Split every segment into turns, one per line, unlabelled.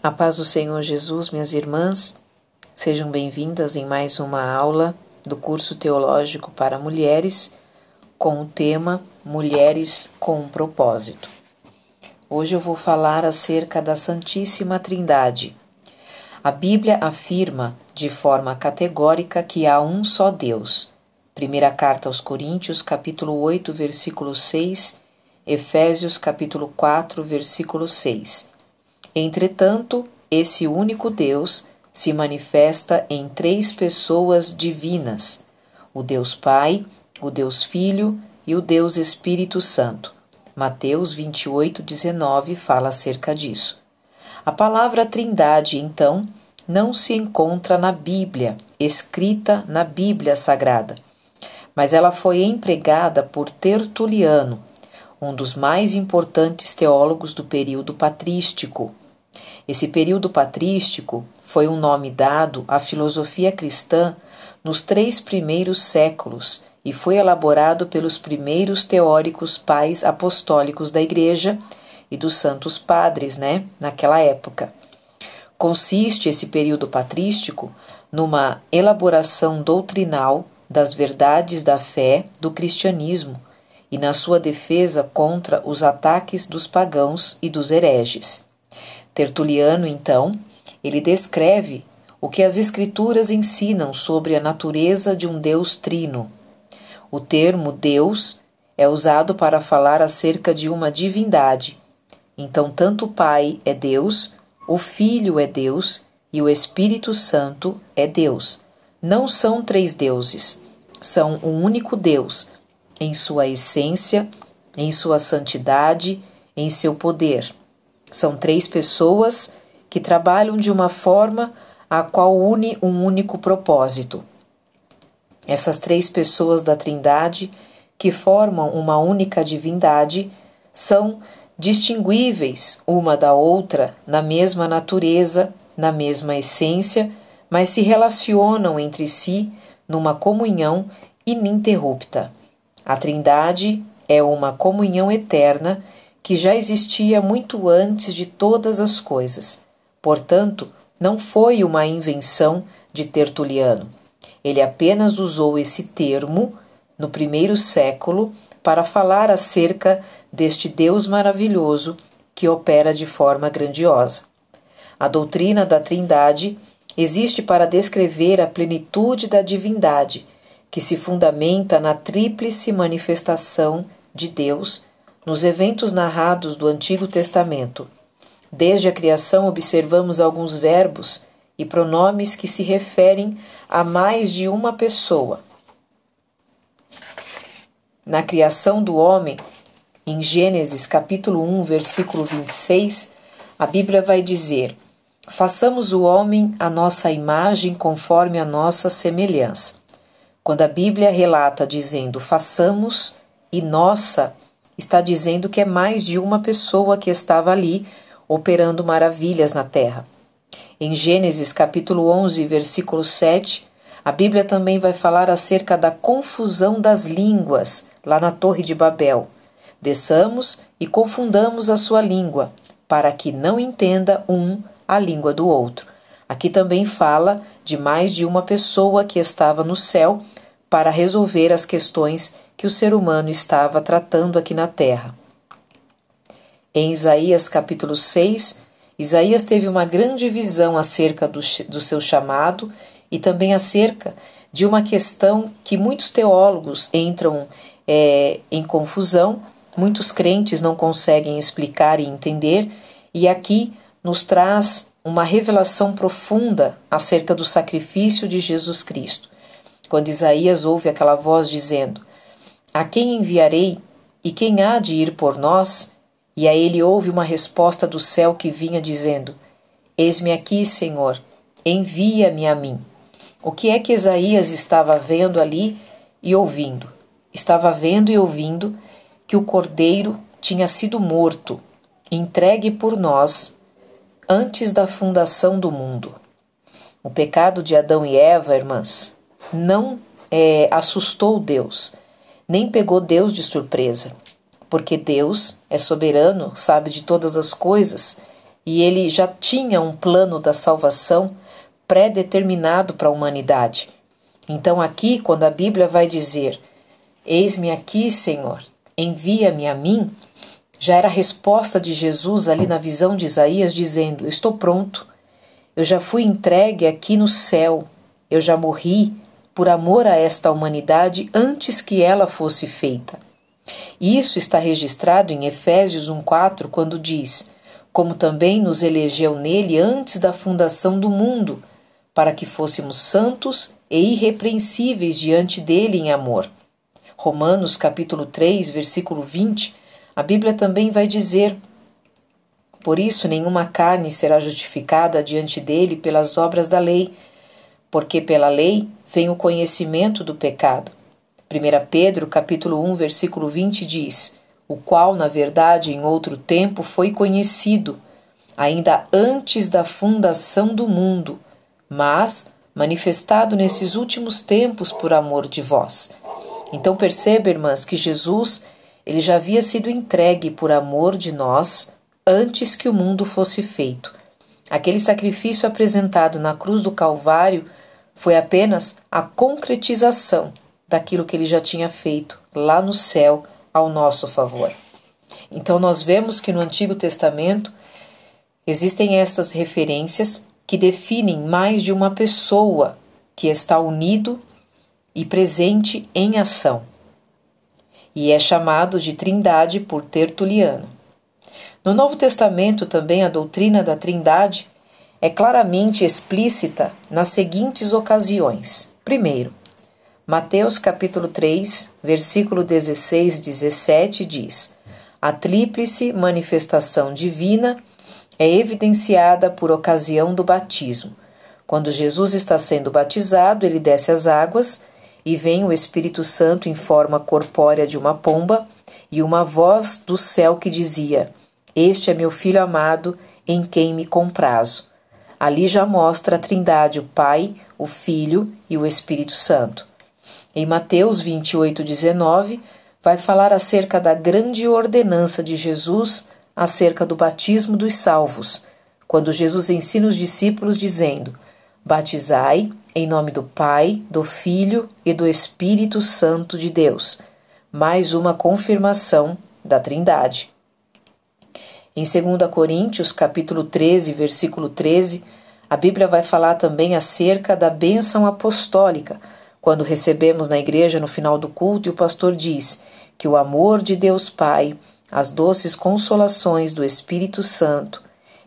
A paz do Senhor Jesus, minhas irmãs, sejam bem-vindas em mais uma aula do curso teológico para mulheres com o tema Mulheres com um propósito. Hoje eu vou falar acerca da Santíssima Trindade. A Bíblia afirma de forma categórica que há um só Deus. Primeira carta aos Coríntios, capítulo 8, versículo 6, Efésios, capítulo 4, versículo 6. Entretanto, esse único Deus se manifesta em três pessoas divinas: o Deus Pai, o Deus Filho e o Deus Espírito Santo. Mateus 28, 19 fala acerca disso. A palavra Trindade, então, não se encontra na Bíblia, escrita na Bíblia Sagrada, mas ela foi empregada por Tertuliano, um dos mais importantes teólogos do período patrístico. Esse período patrístico foi um nome dado à filosofia cristã nos três primeiros séculos e foi elaborado pelos primeiros teóricos pais apostólicos da Igreja e dos santos padres, né, naquela época. Consiste esse período patrístico numa elaboração doutrinal das verdades da fé do cristianismo e na sua defesa contra os ataques dos pagãos e dos hereges. Tertuliano, então, ele descreve o que as Escrituras ensinam sobre a natureza de um Deus trino. O termo Deus é usado para falar acerca de uma divindade. Então, tanto o Pai é Deus, o Filho é Deus e o Espírito Santo é Deus. Não são três deuses, são um único Deus em sua essência, em sua santidade, em seu poder. São três pessoas que trabalham de uma forma a qual une um único propósito. Essas três pessoas da Trindade, que formam uma única divindade, são distinguíveis uma da outra na mesma natureza, na mesma essência, mas se relacionam entre si numa comunhão ininterrupta. A Trindade é uma comunhão eterna que já existia muito antes de todas as coisas. Portanto, não foi uma invenção de Tertuliano. Ele apenas usou esse termo no primeiro século para falar acerca deste Deus maravilhoso que opera de forma grandiosa. A doutrina da Trindade existe para descrever a plenitude da divindade que se fundamenta na tríplice manifestação de Deus nos eventos narrados do Antigo Testamento. Desde a criação, observamos alguns verbos e pronomes que se referem a mais de uma pessoa. Na criação do homem, em Gênesis capítulo 1, versículo 26, a Bíblia vai dizer: Façamos o homem a nossa imagem conforme a nossa semelhança. Quando a Bíblia relata dizendo façamos e nossa, está dizendo que é mais de uma pessoa que estava ali operando maravilhas na terra. Em Gênesis capítulo 11, versículo 7, a Bíblia também vai falar acerca da confusão das línguas lá na Torre de Babel. Desçamos e confundamos a sua língua, para que não entenda um a língua do outro. Aqui também fala de mais de uma pessoa que estava no céu para resolver as questões que o ser humano estava tratando aqui na Terra. Em Isaías capítulo 6, Isaías teve uma grande visão acerca do, do seu chamado e também acerca de uma questão que muitos teólogos entram é, em confusão, muitos crentes não conseguem explicar e entender, e aqui nos traz uma revelação profunda acerca do sacrifício de Jesus Cristo quando Isaías ouve aquela voz dizendo: A quem enviarei e quem há de ir por nós? E a ele ouve uma resposta do céu que vinha dizendo: Eis-me aqui, Senhor, envia-me a mim. O que é que Isaías estava vendo ali e ouvindo? Estava vendo e ouvindo que o cordeiro tinha sido morto, entregue por nós antes da fundação do mundo. O pecado de Adão e Eva, irmãs, não é, assustou Deus, nem pegou Deus de surpresa, porque Deus é soberano, sabe de todas as coisas e ele já tinha um plano da salvação pré-determinado para a humanidade. Então, aqui, quando a Bíblia vai dizer: Eis-me aqui, Senhor, envia-me a mim, já era a resposta de Jesus ali na visão de Isaías, dizendo: estou pronto, eu já fui entregue aqui no céu, eu já morri por amor a esta humanidade antes que ela fosse feita. Isso está registrado em Efésios 1,4, quando diz: Como também nos elegeu nele antes da fundação do mundo, para que fôssemos santos e irrepreensíveis diante dele em amor. Romanos capítulo 3, versículo 20, a Bíblia também vai dizer: Por isso nenhuma carne será justificada diante dele pelas obras da lei, porque pela lei vem o conhecimento do pecado. 1 Pedro capítulo 1, versículo 20 diz: O qual, na verdade, em outro tempo foi conhecido, ainda antes da fundação do mundo, mas manifestado nesses últimos tempos por amor de vós. Então perceba, irmãs, que Jesus ele já havia sido entregue por amor de nós antes que o mundo fosse feito. Aquele sacrifício apresentado na cruz do Calvário foi apenas a concretização daquilo que ele já tinha feito lá no céu ao nosso favor. Então, nós vemos que no Antigo Testamento existem essas referências que definem mais de uma pessoa que está unido e presente em ação, e é chamado de Trindade por Tertuliano. No Novo Testamento, também a doutrina da Trindade é claramente explícita nas seguintes ocasiões. Primeiro, Mateus capítulo 3, versículo 16 17 diz: A tríplice manifestação divina é evidenciada por ocasião do batismo. Quando Jesus está sendo batizado, ele desce as águas e vem o Espírito Santo em forma corpórea de uma pomba e uma voz do céu que dizia: Este é meu filho amado, em quem me comprazo. Ali já mostra a Trindade, o Pai, o Filho e o Espírito Santo. Em Mateus 28, 19, vai falar acerca da grande ordenança de Jesus acerca do batismo dos salvos, quando Jesus ensina os discípulos dizendo: Batizai em nome do Pai, do Filho e do Espírito Santo de Deus. Mais uma confirmação da Trindade. Em 2 Coríntios, capítulo 13, versículo 13, a Bíblia vai falar também acerca da bênção apostólica, quando recebemos na igreja no final do culto e o pastor diz que o amor de Deus Pai, as doces consolações do Espírito Santo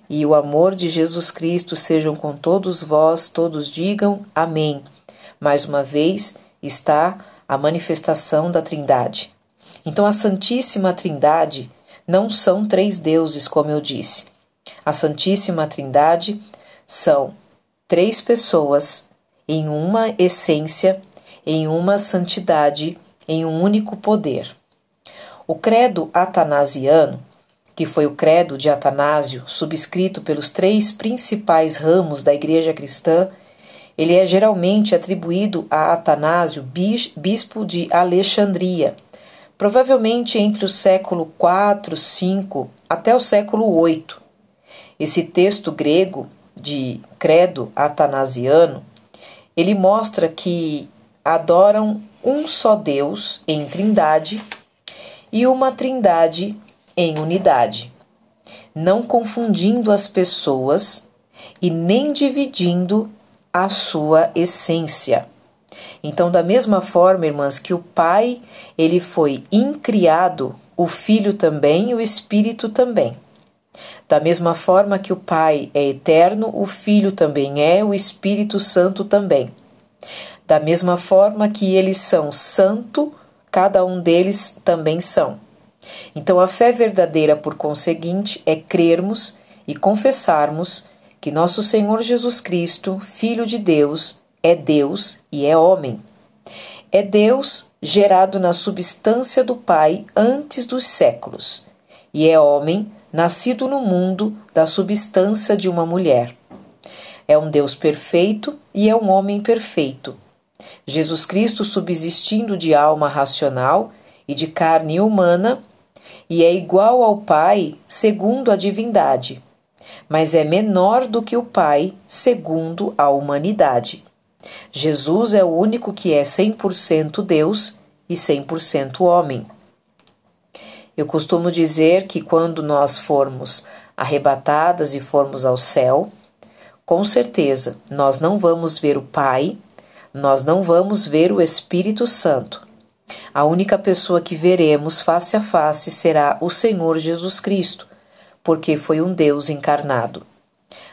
e o amor de Jesus Cristo sejam com todos vós, todos digam amém. Mais uma vez está a manifestação da Trindade. Então a Santíssima Trindade não são três deuses, como eu disse. A Santíssima Trindade são três pessoas em uma essência, em uma santidade, em um único poder. O credo atanasiano, que foi o credo de Atanásio, subscrito pelos três principais ramos da Igreja cristã, ele é geralmente atribuído a Atanásio, bispo de Alexandria, provavelmente entre o século IV, V até o século VIII. Esse texto grego de credo atanasiano ele mostra que adoram um só Deus em trindade e uma trindade em unidade, não confundindo as pessoas e nem dividindo a sua essência. Então, da mesma forma, irmãs, que o Pai, ele foi incriado, o Filho também e o Espírito também. Da mesma forma que o Pai é eterno, o Filho também é, o Espírito Santo também. Da mesma forma que eles são santo, cada um deles também são. Então, a fé verdadeira, por conseguinte, é crermos e confessarmos que nosso Senhor Jesus Cristo, Filho de Deus, é Deus e é homem. É Deus gerado na substância do Pai antes dos séculos, e é homem nascido no mundo da substância de uma mulher. É um Deus perfeito e é um homem perfeito. Jesus Cristo subsistindo de alma racional e de carne humana, e é igual ao Pai segundo a divindade, mas é menor do que o Pai, segundo a humanidade. Jesus é o único que é 100% Deus e 100% homem. Eu costumo dizer que quando nós formos arrebatadas e formos ao céu, com certeza nós não vamos ver o Pai, nós não vamos ver o Espírito Santo. A única pessoa que veremos face a face será o Senhor Jesus Cristo, porque foi um Deus encarnado.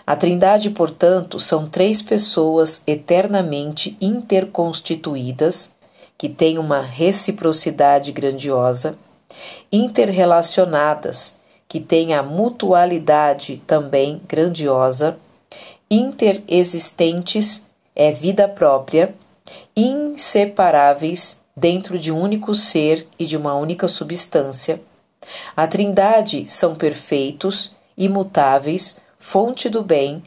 A Trindade, portanto, são três pessoas eternamente interconstituídas, que têm uma reciprocidade grandiosa, interrelacionadas, que têm a mutualidade também grandiosa, interexistentes, é vida própria, inseparáveis dentro de um único ser e de uma única substância. A Trindade são perfeitos, imutáveis, fonte do bem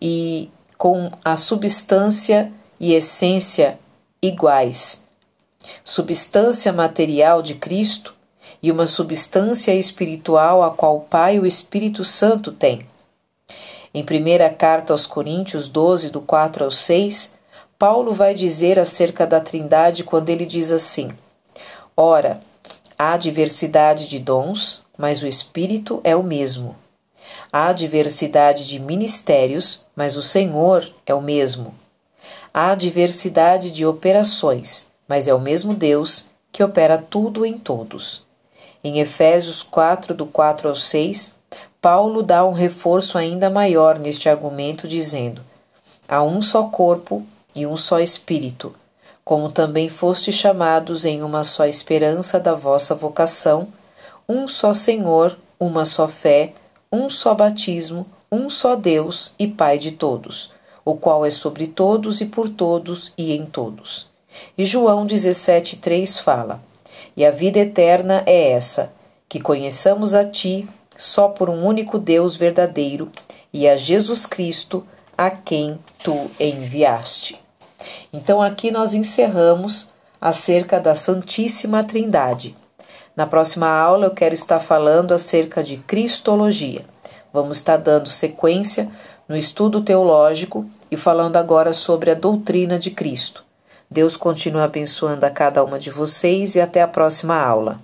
e com a substância e essência iguais. Substância material de Cristo e uma substância espiritual a qual o Pai e o Espírito Santo têm. Em primeira carta aos Coríntios 12, do 4 ao 6, Paulo vai dizer acerca da Trindade quando ele diz assim: Ora, há diversidade de dons, mas o Espírito é o mesmo. Há diversidade de ministérios, mas o Senhor é o mesmo. Há diversidade de operações, mas é o mesmo Deus que opera tudo em todos. Em Efésios 4, do 4 ao 6, Paulo dá um reforço ainda maior neste argumento, dizendo: Há um só corpo e um só espírito, como também foste chamados em uma só esperança da vossa vocação, um só Senhor, uma só fé, um só batismo, um só Deus e Pai de todos, o qual é sobre todos e por todos e em todos. E João 17,3 fala: E a vida eterna é essa, que conheçamos a Ti, só por um único Deus verdadeiro, e a Jesus Cristo, a quem Tu enviaste. Então aqui nós encerramos acerca da Santíssima Trindade. Na próxima aula eu quero estar falando acerca de Cristologia. Vamos estar dando sequência no estudo teológico e falando agora sobre a doutrina de Cristo. Deus continue abençoando a cada uma de vocês e até a próxima aula.